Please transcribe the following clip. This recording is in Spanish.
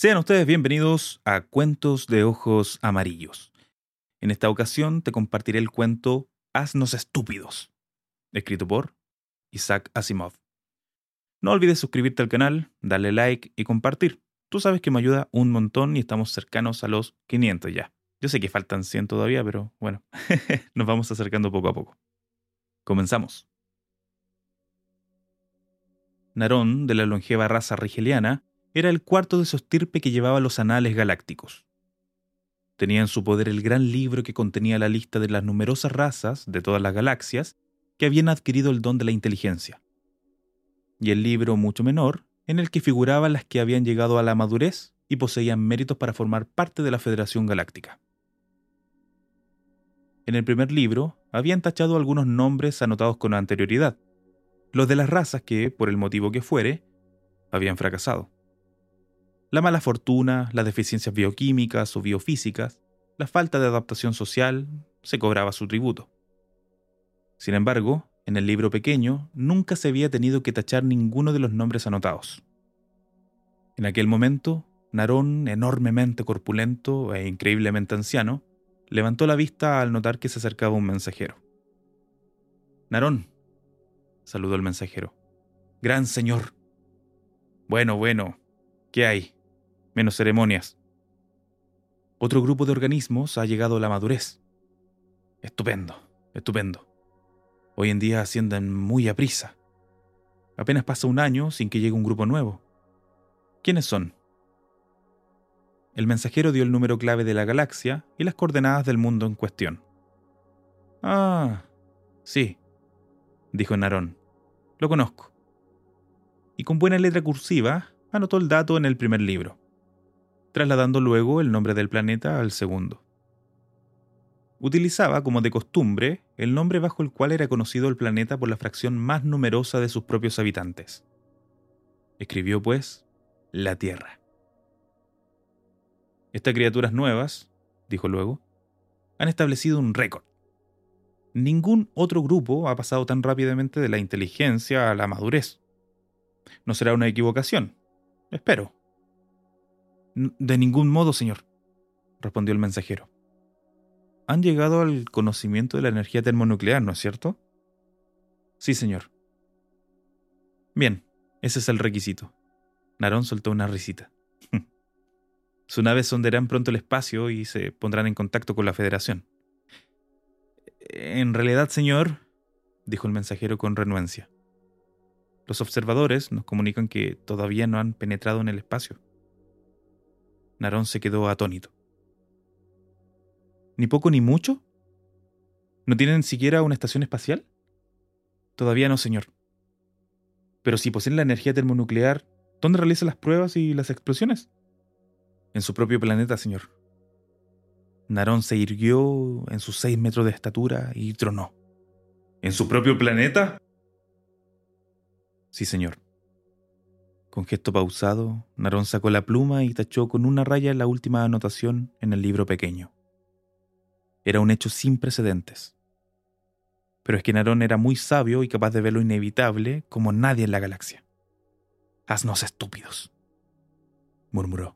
Sean ustedes bienvenidos a Cuentos de Ojos Amarillos. En esta ocasión te compartiré el cuento Asnos Estúpidos, escrito por Isaac Asimov. No olvides suscribirte al canal, darle like y compartir. Tú sabes que me ayuda un montón y estamos cercanos a los 500 ya. Yo sé que faltan 100 todavía, pero bueno, nos vamos acercando poco a poco. Comenzamos. Narón, de la longeva raza rigeliana, era el cuarto de su estirpe que llevaba los anales galácticos. Tenía en su poder el gran libro que contenía la lista de las numerosas razas de todas las galaxias que habían adquirido el don de la inteligencia. Y el libro mucho menor, en el que figuraban las que habían llegado a la madurez y poseían méritos para formar parte de la Federación Galáctica. En el primer libro habían tachado algunos nombres anotados con anterioridad, los de las razas que, por el motivo que fuere, habían fracasado. La mala fortuna, las deficiencias bioquímicas o biofísicas, la falta de adaptación social, se cobraba su tributo. Sin embargo, en el libro pequeño nunca se había tenido que tachar ninguno de los nombres anotados. En aquel momento, Narón, enormemente corpulento e increíblemente anciano, levantó la vista al notar que se acercaba un mensajero. Narón, saludó el mensajero. Gran señor. Bueno, bueno, ¿qué hay? Menos ceremonias. Otro grupo de organismos ha llegado a la madurez. Estupendo, estupendo. Hoy en día ascienden muy a prisa. Apenas pasa un año sin que llegue un grupo nuevo. ¿Quiénes son? El mensajero dio el número clave de la galaxia y las coordenadas del mundo en cuestión. Ah, sí, dijo Narón. Lo conozco. Y con buena letra cursiva anotó el dato en el primer libro trasladando luego el nombre del planeta al segundo. Utilizaba, como de costumbre, el nombre bajo el cual era conocido el planeta por la fracción más numerosa de sus propios habitantes. Escribió, pues, la Tierra. Estas criaturas nuevas, dijo luego, han establecido un récord. Ningún otro grupo ha pasado tan rápidamente de la inteligencia a la madurez. No será una equivocación, espero. De ningún modo, señor, respondió el mensajero. Han llegado al conocimiento de la energía termonuclear, ¿no es cierto? Sí, señor. Bien, ese es el requisito. Narón soltó una risita. Su nave sondearán pronto el espacio y se pondrán en contacto con la Federación. En realidad, señor, dijo el mensajero con renuencia, los observadores nos comunican que todavía no han penetrado en el espacio. Narón se quedó atónito. ¿Ni poco ni mucho? ¿No tienen siquiera una estación espacial? Todavía no, señor. Pero si poseen la energía termonuclear, ¿dónde realizan las pruebas y las explosiones? En su propio planeta, señor. Narón se irguió en sus seis metros de estatura y tronó. ¿En su propio planeta? Sí, señor. Con gesto pausado, Narón sacó la pluma y tachó con una raya la última anotación en el libro pequeño. Era un hecho sin precedentes. Pero es que Narón era muy sabio y capaz de ver lo inevitable como nadie en la galaxia. Haznos estúpidos, murmuró.